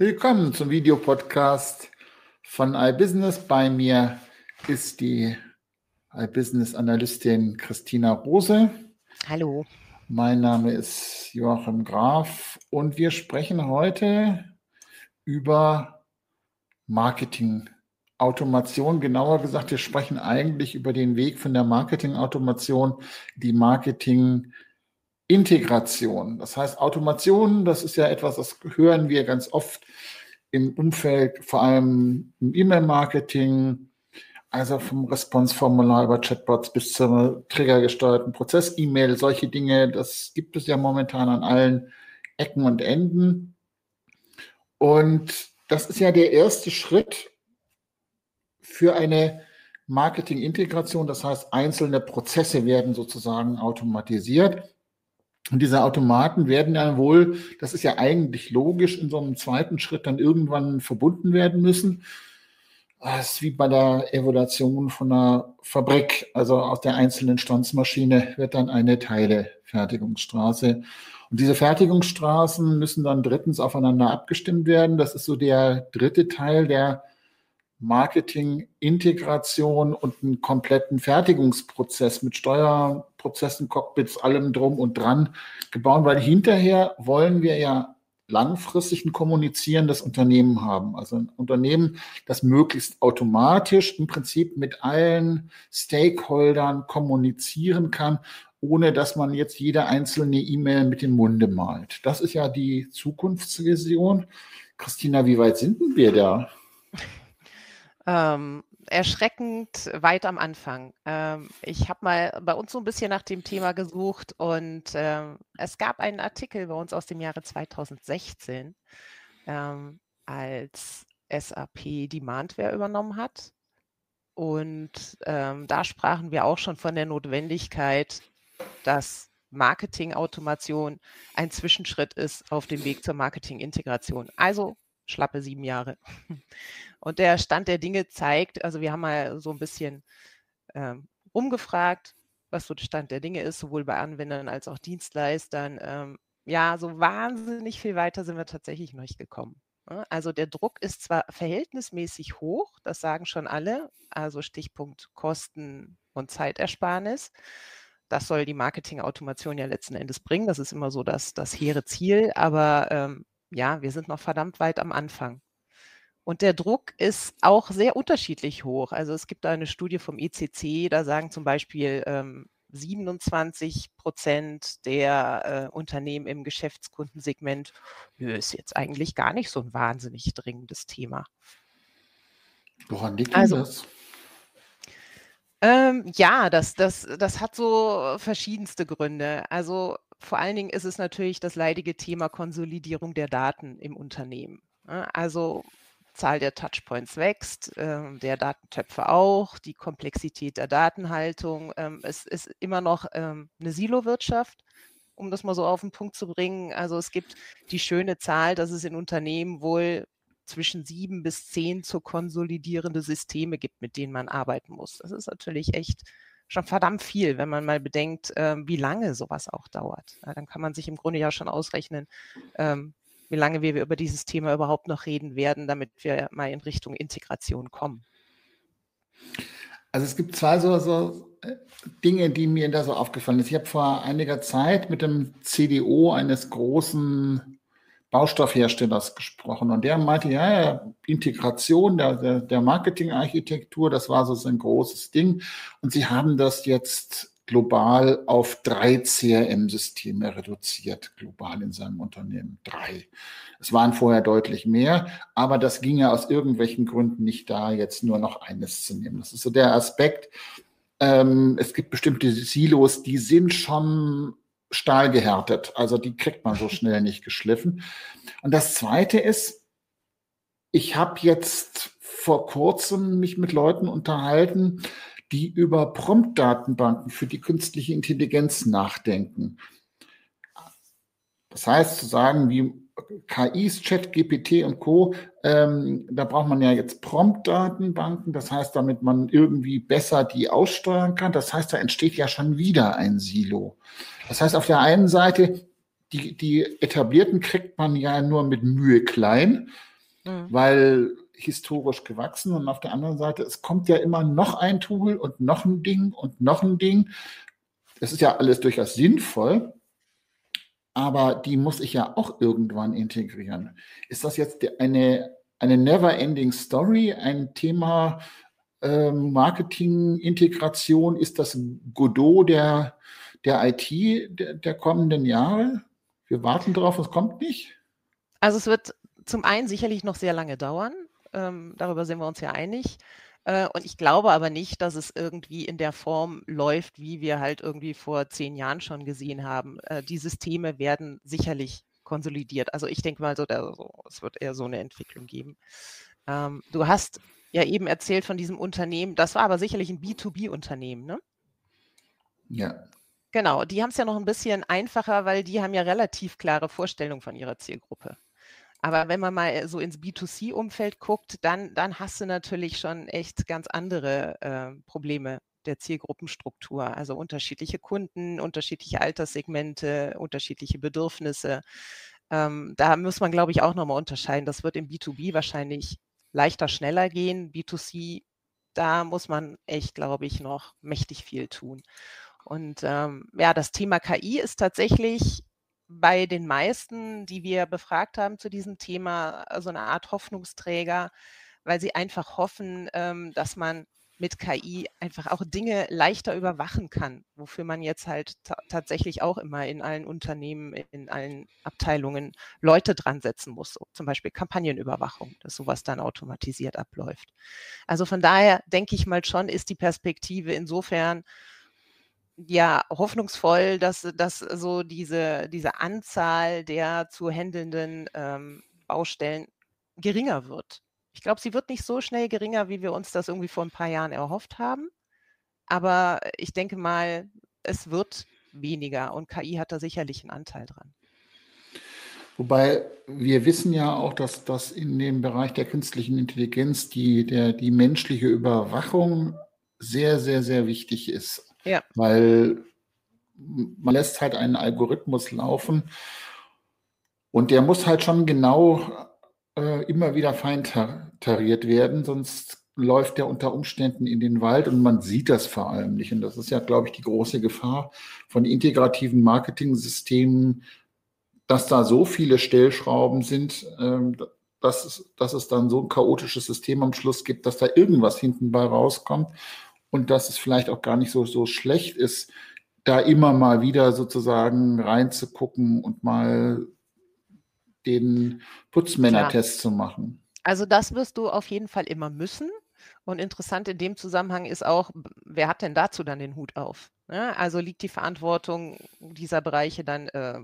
Willkommen zum Videopodcast von iBusiness. Bei mir ist die iBusiness-Analystin Christina Rose. Hallo. Mein Name ist Joachim Graf und wir sprechen heute über Marketing-Automation. Genauer gesagt, wir sprechen eigentlich über den Weg von der Marketing-Automation, die Marketing- Integration. Das heißt, Automation, das ist ja etwas, das hören wir ganz oft im Umfeld, vor allem im E-Mail-Marketing, also vom Response-Formular über Chatbots bis zur triggergesteuerten Prozess-E-Mail, solche Dinge, das gibt es ja momentan an allen Ecken und Enden. Und das ist ja der erste Schritt für eine Marketing-Integration. Das heißt, einzelne Prozesse werden sozusagen automatisiert. Und diese Automaten werden ja wohl, das ist ja eigentlich logisch, in so einem zweiten Schritt dann irgendwann verbunden werden müssen. Das ist wie bei der Evaluation von einer Fabrik. Also aus der einzelnen Stanzmaschine wird dann eine Teilefertigungsstraße. Und diese Fertigungsstraßen müssen dann drittens aufeinander abgestimmt werden. Das ist so der dritte Teil der Marketing, Integration und einen kompletten Fertigungsprozess mit Steuerprozessen, Cockpits, allem drum und dran gebaut, weil hinterher wollen wir ja langfristig ein kommunizierendes Unternehmen haben. Also ein Unternehmen, das möglichst automatisch im Prinzip mit allen Stakeholdern kommunizieren kann, ohne dass man jetzt jede einzelne E-Mail mit dem Munde malt. Das ist ja die Zukunftsvision. Christina, wie weit sind wir da? Ähm, erschreckend weit am Anfang. Ähm, ich habe mal bei uns so ein bisschen nach dem Thema gesucht und ähm, es gab einen Artikel bei uns aus dem Jahre 2016, ähm, als SAP Demandware übernommen hat. Und ähm, da sprachen wir auch schon von der Notwendigkeit, dass Marketing-Automation ein Zwischenschritt ist auf dem Weg zur Marketing-Integration. Also schlappe sieben Jahre. Und der Stand der Dinge zeigt, also wir haben mal so ein bisschen ähm, umgefragt, was so der Stand der Dinge ist, sowohl bei Anwendern als auch Dienstleistern. Ähm, ja, so wahnsinnig viel weiter sind wir tatsächlich noch nicht gekommen. Ne? Also der Druck ist zwar verhältnismäßig hoch, das sagen schon alle, also Stichpunkt Kosten und Zeitersparnis. Das soll die Marketing-Automation ja letzten Endes bringen. Das ist immer so das, das hehre Ziel. Aber ähm, ja, wir sind noch verdammt weit am Anfang. Und der Druck ist auch sehr unterschiedlich hoch. Also es gibt eine Studie vom ECC, da sagen zum Beispiel ähm, 27 Prozent der äh, Unternehmen im Geschäftskundensegment, ist jetzt eigentlich gar nicht so ein wahnsinnig dringendes Thema. Woran liegt also, das? Ähm, ja, das, das, das hat so verschiedenste Gründe. Also vor allen Dingen ist es natürlich das leidige Thema Konsolidierung der Daten im Unternehmen. Ne? Also Zahl der Touchpoints wächst, äh, der Datentöpfe auch, die Komplexität der Datenhaltung. Ähm, es ist immer noch ähm, eine Silo-Wirtschaft, um das mal so auf den Punkt zu bringen. Also es gibt die schöne Zahl, dass es in Unternehmen wohl zwischen sieben bis zehn zu konsolidierende Systeme gibt, mit denen man arbeiten muss. Das ist natürlich echt schon verdammt viel, wenn man mal bedenkt, äh, wie lange sowas auch dauert. Dann kann man sich im Grunde ja schon ausrechnen, ähm, wie lange wir über dieses Thema überhaupt noch reden werden, damit wir mal in Richtung Integration kommen. Also es gibt zwei so, so äh, Dinge, die mir da so aufgefallen sind. Ich habe vor einiger Zeit mit dem CDO eines großen Baustoffherstellers gesprochen und der meinte, ja, ja Integration der, der, der Marketingarchitektur, das war so ein großes Ding und sie haben das jetzt global auf drei CRM-Systeme reduziert, global in seinem Unternehmen. Drei. Es waren vorher deutlich mehr, aber das ging ja aus irgendwelchen Gründen nicht da, jetzt nur noch eines zu nehmen. Das ist so der Aspekt. Ähm, es gibt bestimmte Silos, die sind schon stahlgehärtet. Also die kriegt man so schnell nicht geschliffen. Und das Zweite ist, ich habe jetzt vor kurzem mich mit Leuten unterhalten, die über Prompt-Datenbanken für die künstliche Intelligenz nachdenken. Das heißt, zu sagen, wie KIs, Chat, GPT und Co., ähm, da braucht man ja jetzt Prompt-Datenbanken. Das heißt, damit man irgendwie besser die aussteuern kann. Das heißt, da entsteht ja schon wieder ein Silo. Das heißt, auf der einen Seite die, die etablierten kriegt man ja nur mit Mühe klein, mhm. weil historisch gewachsen. Und auf der anderen Seite, es kommt ja immer noch ein Tool und noch ein Ding und noch ein Ding. Das ist ja alles durchaus sinnvoll, aber die muss ich ja auch irgendwann integrieren. Ist das jetzt eine, eine never-ending Story, ein Thema äh, Marketing, Integration? Ist das Godot der, der IT der, der kommenden Jahre? Wir warten darauf, es kommt nicht. Also es wird zum einen sicherlich noch sehr lange dauern. Ähm, darüber sind wir uns ja einig. Äh, und ich glaube aber nicht, dass es irgendwie in der Form läuft, wie wir halt irgendwie vor zehn Jahren schon gesehen haben. Äh, die Systeme werden sicherlich konsolidiert. Also ich denke mal so, es wird eher so eine Entwicklung geben. Ähm, du hast ja eben erzählt von diesem Unternehmen, das war aber sicherlich ein B2B-Unternehmen, ne? Ja. Genau, die haben es ja noch ein bisschen einfacher, weil die haben ja relativ klare Vorstellungen von ihrer Zielgruppe. Aber wenn man mal so ins B2C-Umfeld guckt, dann, dann hast du natürlich schon echt ganz andere äh, Probleme der Zielgruppenstruktur. Also unterschiedliche Kunden, unterschiedliche Alterssegmente, unterschiedliche Bedürfnisse. Ähm, da muss man, glaube ich, auch nochmal unterscheiden. Das wird im B2B wahrscheinlich leichter, schneller gehen. B2C, da muss man echt, glaube ich, noch mächtig viel tun. Und ähm, ja, das Thema KI ist tatsächlich bei den meisten, die wir befragt haben zu diesem Thema, äh, so eine Art Hoffnungsträger, weil sie einfach hoffen, ähm, dass man mit KI einfach auch Dinge leichter überwachen kann, wofür man jetzt halt tatsächlich auch immer in allen Unternehmen, in allen Abteilungen Leute dran setzen muss, zum Beispiel Kampagnenüberwachung, dass sowas dann automatisiert abläuft. Also von daher denke ich mal schon, ist die Perspektive insofern ja hoffnungsvoll, dass, dass so diese, diese Anzahl der zu handelnden ähm, Baustellen geringer wird. Ich glaube, sie wird nicht so schnell geringer, wie wir uns das irgendwie vor ein paar Jahren erhofft haben. Aber ich denke mal, es wird weniger und KI hat da sicherlich einen Anteil dran. Wobei wir wissen ja auch, dass das in dem Bereich der künstlichen Intelligenz die, der, die menschliche Überwachung sehr, sehr, sehr wichtig ist. Ja. Weil man lässt halt einen Algorithmus laufen und der muss halt schon genau äh, immer wieder fein tariert werden, sonst läuft der unter Umständen in den Wald und man sieht das vor allem nicht. Und das ist ja, glaube ich, die große Gefahr von integrativen Marketing-Systemen, dass da so viele Stellschrauben sind, ähm, dass, es, dass es dann so ein chaotisches System am Schluss gibt, dass da irgendwas hinten bei rauskommt und dass es vielleicht auch gar nicht so, so schlecht ist, da immer mal wieder sozusagen reinzugucken und mal den Putzmännertest zu machen. Also das wirst du auf jeden Fall immer müssen. Und interessant in dem Zusammenhang ist auch, wer hat denn dazu dann den Hut auf? Ja, ne? also liegt die Verantwortung dieser Bereiche dann äh,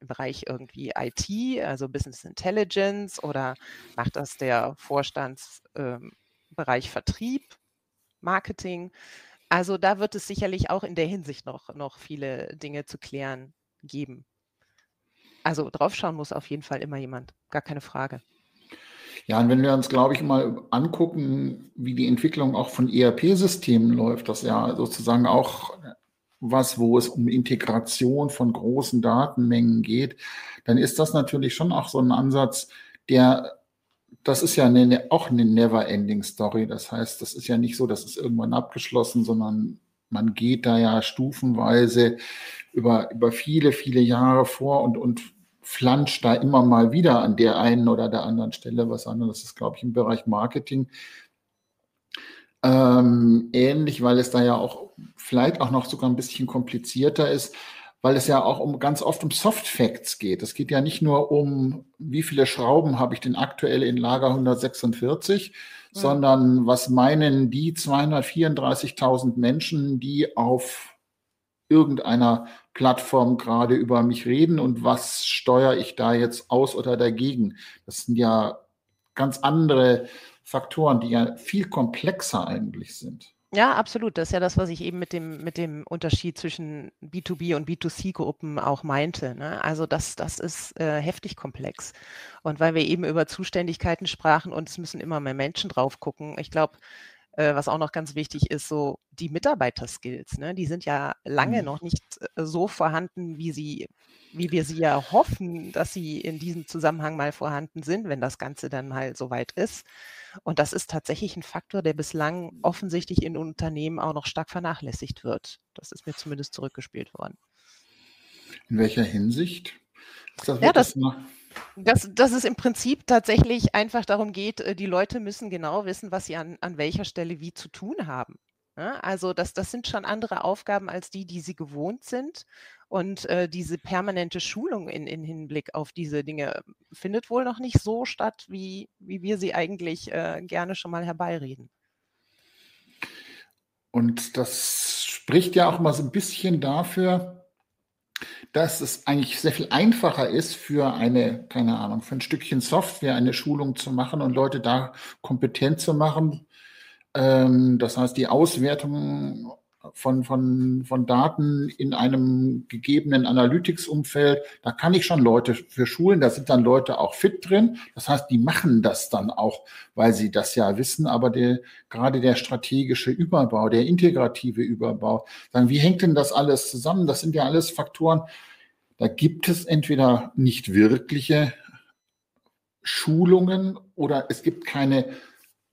im Bereich irgendwie IT, also Business Intelligence, oder macht das der Vorstandsbereich ähm, Vertrieb? Marketing. Also da wird es sicherlich auch in der Hinsicht noch, noch viele Dinge zu klären geben. Also draufschauen muss auf jeden Fall immer jemand, gar keine Frage. Ja, und wenn wir uns, glaube ich, mal angucken, wie die Entwicklung auch von ERP-Systemen läuft, das ja sozusagen auch was, wo es um Integration von großen Datenmengen geht, dann ist das natürlich schon auch so ein Ansatz, der das ist ja eine, auch eine never-ending Story. Das heißt, das ist ja nicht so, dass es irgendwann abgeschlossen, sondern man geht da ja stufenweise über, über viele, viele Jahre vor und, und flanscht da immer mal wieder an der einen oder der anderen Stelle was an. Das ist, glaube ich, im Bereich Marketing ähm, ähnlich, weil es da ja auch vielleicht auch noch sogar ein bisschen komplizierter ist weil es ja auch um ganz oft um Soft Facts geht. Es geht ja nicht nur um, wie viele Schrauben habe ich denn aktuell in Lager 146, ja. sondern was meinen die 234.000 Menschen, die auf irgendeiner Plattform gerade über mich reden und was steuere ich da jetzt aus oder dagegen? Das sind ja ganz andere Faktoren, die ja viel komplexer eigentlich sind. Ja, absolut. Das ist ja das, was ich eben mit dem, mit dem Unterschied zwischen B2B und B2C-Gruppen auch meinte. Ne? Also das, das ist äh, heftig komplex. Und weil wir eben über Zuständigkeiten sprachen und es müssen immer mehr Menschen drauf gucken, ich glaube, äh, was auch noch ganz wichtig ist, so die Mitarbeiterskills, ne? die sind ja lange mhm. noch nicht äh, so vorhanden, wie sie, wie wir sie ja hoffen, dass sie in diesem Zusammenhang mal vorhanden sind, wenn das Ganze dann mal soweit ist. Und das ist tatsächlich ein Faktor, der bislang offensichtlich in Unternehmen auch noch stark vernachlässigt wird. Das ist mir zumindest zurückgespielt worden. In welcher Hinsicht? Das ja, das, dass, dass es im Prinzip tatsächlich einfach darum geht, äh, die Leute müssen genau wissen, was sie an, an welcher Stelle wie zu tun haben. Ja, ne? also das, das sind schon andere Aufgaben als die, die sie gewohnt sind. Und äh, diese permanente Schulung in, in Hinblick auf diese Dinge findet wohl noch nicht so statt, wie, wie wir sie eigentlich äh, gerne schon mal herbeireden. Und das spricht ja auch mal so ein bisschen dafür, dass es eigentlich sehr viel einfacher ist für eine, keine Ahnung, für ein Stückchen Software eine Schulung zu machen und Leute da kompetent zu machen. Ähm, das heißt, die Auswertung von, von, von Daten in einem gegebenen Analytics-Umfeld, da kann ich schon Leute für schulen, da sind dann Leute auch fit drin. Das heißt, die machen das dann auch, weil sie das ja wissen, aber der, gerade der strategische Überbau, der integrative Überbau, sagen, wie hängt denn das alles zusammen? Das sind ja alles Faktoren, da gibt es entweder nicht wirkliche Schulungen oder es gibt keine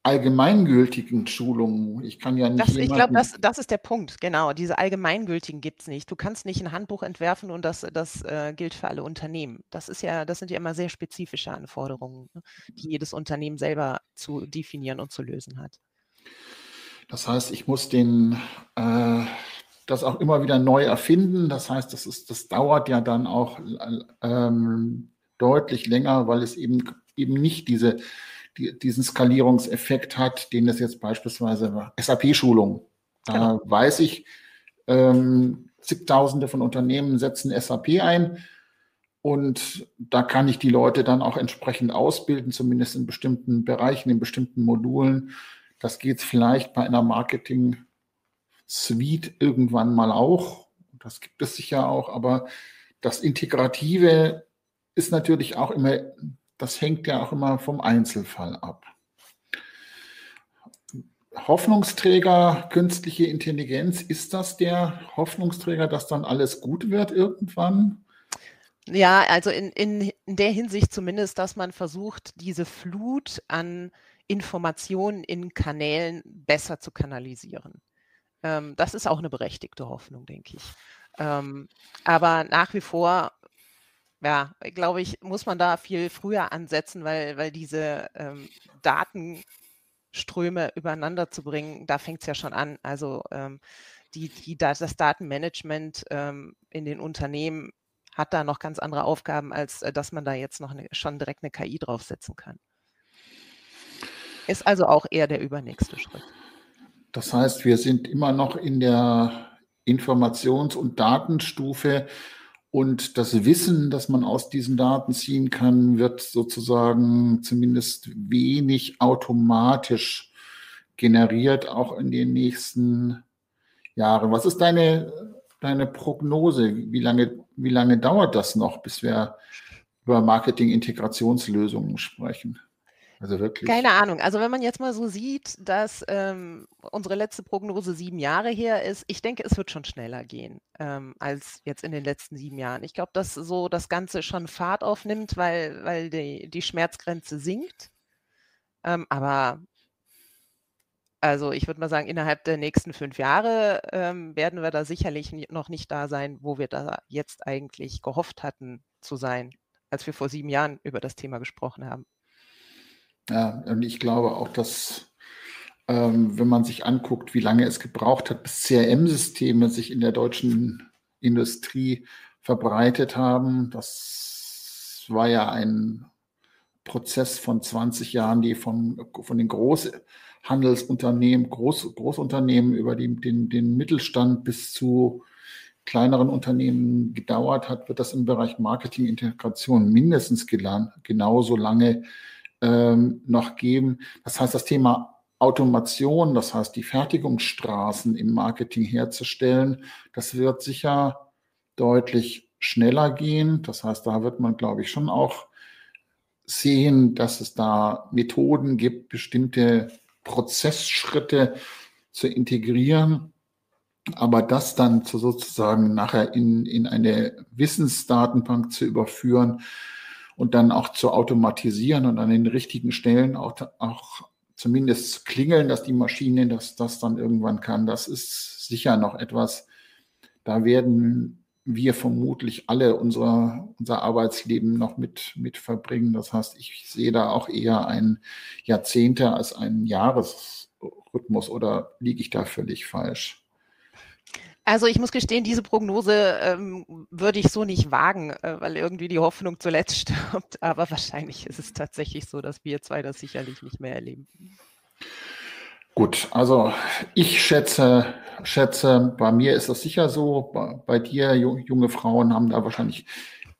allgemeingültigen Schulungen. Ich kann ja nicht. Das, ich glaube, das, das ist der Punkt, genau. Diese allgemeingültigen gibt es nicht. Du kannst nicht ein Handbuch entwerfen und das, das äh, gilt für alle Unternehmen. Das ist ja, das sind ja immer sehr spezifische Anforderungen, ne, die jedes Unternehmen selber zu definieren und zu lösen hat. Das heißt, ich muss den äh, das auch immer wieder neu erfinden. Das heißt, das ist, das dauert ja dann auch ähm, deutlich länger, weil es eben eben nicht diese die, diesen Skalierungseffekt hat, den es jetzt beispielsweise SAP-Schulung. Da genau. weiß ich, ähm, zigtausende von Unternehmen setzen SAP ein. Und da kann ich die Leute dann auch entsprechend ausbilden, zumindest in bestimmten Bereichen, in bestimmten Modulen. Das geht vielleicht bei einer Marketing-Suite irgendwann mal auch. Das gibt es sicher auch, aber das Integrative ist natürlich auch immer das hängt ja auch immer vom Einzelfall ab. Hoffnungsträger künstliche Intelligenz, ist das der Hoffnungsträger, dass dann alles gut wird irgendwann? Ja, also in, in, in der Hinsicht zumindest, dass man versucht, diese Flut an Informationen in Kanälen besser zu kanalisieren. Ähm, das ist auch eine berechtigte Hoffnung, denke ich. Ähm, aber nach wie vor ja, glaube ich, muss man da viel früher ansetzen, weil, weil diese ähm, Datenströme übereinander zu bringen, da fängt es ja schon an. Also ähm, die, die, das Datenmanagement ähm, in den Unternehmen hat da noch ganz andere Aufgaben, als äh, dass man da jetzt noch eine, schon direkt eine KI draufsetzen kann. Ist also auch eher der übernächste Schritt. Das heißt, wir sind immer noch in der Informations- und Datenstufe, und das Wissen, das man aus diesen Daten ziehen kann, wird sozusagen zumindest wenig automatisch generiert, auch in den nächsten Jahren. Was ist deine, deine Prognose? Wie lange, wie lange dauert das noch, bis wir über Marketing-Integrationslösungen sprechen? Also wirklich. Keine Ahnung. Also wenn man jetzt mal so sieht, dass ähm, unsere letzte Prognose sieben Jahre her ist, ich denke, es wird schon schneller gehen ähm, als jetzt in den letzten sieben Jahren. Ich glaube, dass so das Ganze schon Fahrt aufnimmt, weil, weil die, die Schmerzgrenze sinkt. Ähm, aber also ich würde mal sagen, innerhalb der nächsten fünf Jahre ähm, werden wir da sicherlich noch nicht da sein, wo wir da jetzt eigentlich gehofft hatten zu sein, als wir vor sieben Jahren über das Thema gesprochen haben. Ja, und ich glaube auch, dass ähm, wenn man sich anguckt, wie lange es gebraucht hat, bis CRM-Systeme sich in der deutschen Industrie verbreitet haben, das war ja ein Prozess von 20 Jahren, die von, von den Großhandelsunternehmen, Groß, Großunternehmen über die, den, den Mittelstand bis zu kleineren Unternehmen gedauert hat, wird das im Bereich Marketing-Integration mindestens genauso lange ähm, noch geben. Das heißt, das Thema Automation, das heißt die Fertigungsstraßen im Marketing herzustellen, das wird sicher deutlich schneller gehen. Das heißt, da wird man, glaube ich, schon auch sehen, dass es da Methoden gibt, bestimmte Prozessschritte zu integrieren, aber das dann zu sozusagen nachher in, in eine Wissensdatenbank zu überführen und dann auch zu automatisieren und an den richtigen Stellen auch, auch zumindest klingeln, dass die Maschine das, das dann irgendwann kann, das ist sicher noch etwas, da werden wir vermutlich alle unser, unser Arbeitsleben noch mit, mit verbringen. Das heißt, ich sehe da auch eher ein Jahrzehnte als einen Jahresrhythmus oder liege ich da völlig falsch? Also ich muss gestehen, diese Prognose ähm, würde ich so nicht wagen, äh, weil irgendwie die Hoffnung zuletzt stirbt. Aber wahrscheinlich ist es tatsächlich so, dass wir zwei das sicherlich nicht mehr erleben. Gut, also ich schätze, schätze, bei mir ist das sicher so. Bei, bei dir, junge Frauen haben da wahrscheinlich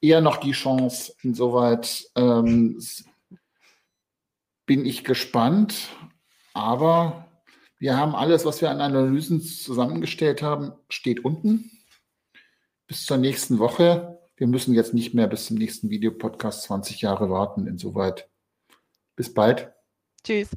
eher noch die Chance. Insoweit ähm, bin ich gespannt. Aber wir haben alles, was wir an Analysen zusammengestellt haben, steht unten. Bis zur nächsten Woche. Wir müssen jetzt nicht mehr bis zum nächsten Videopodcast 20 Jahre warten. Insoweit bis bald. Tschüss.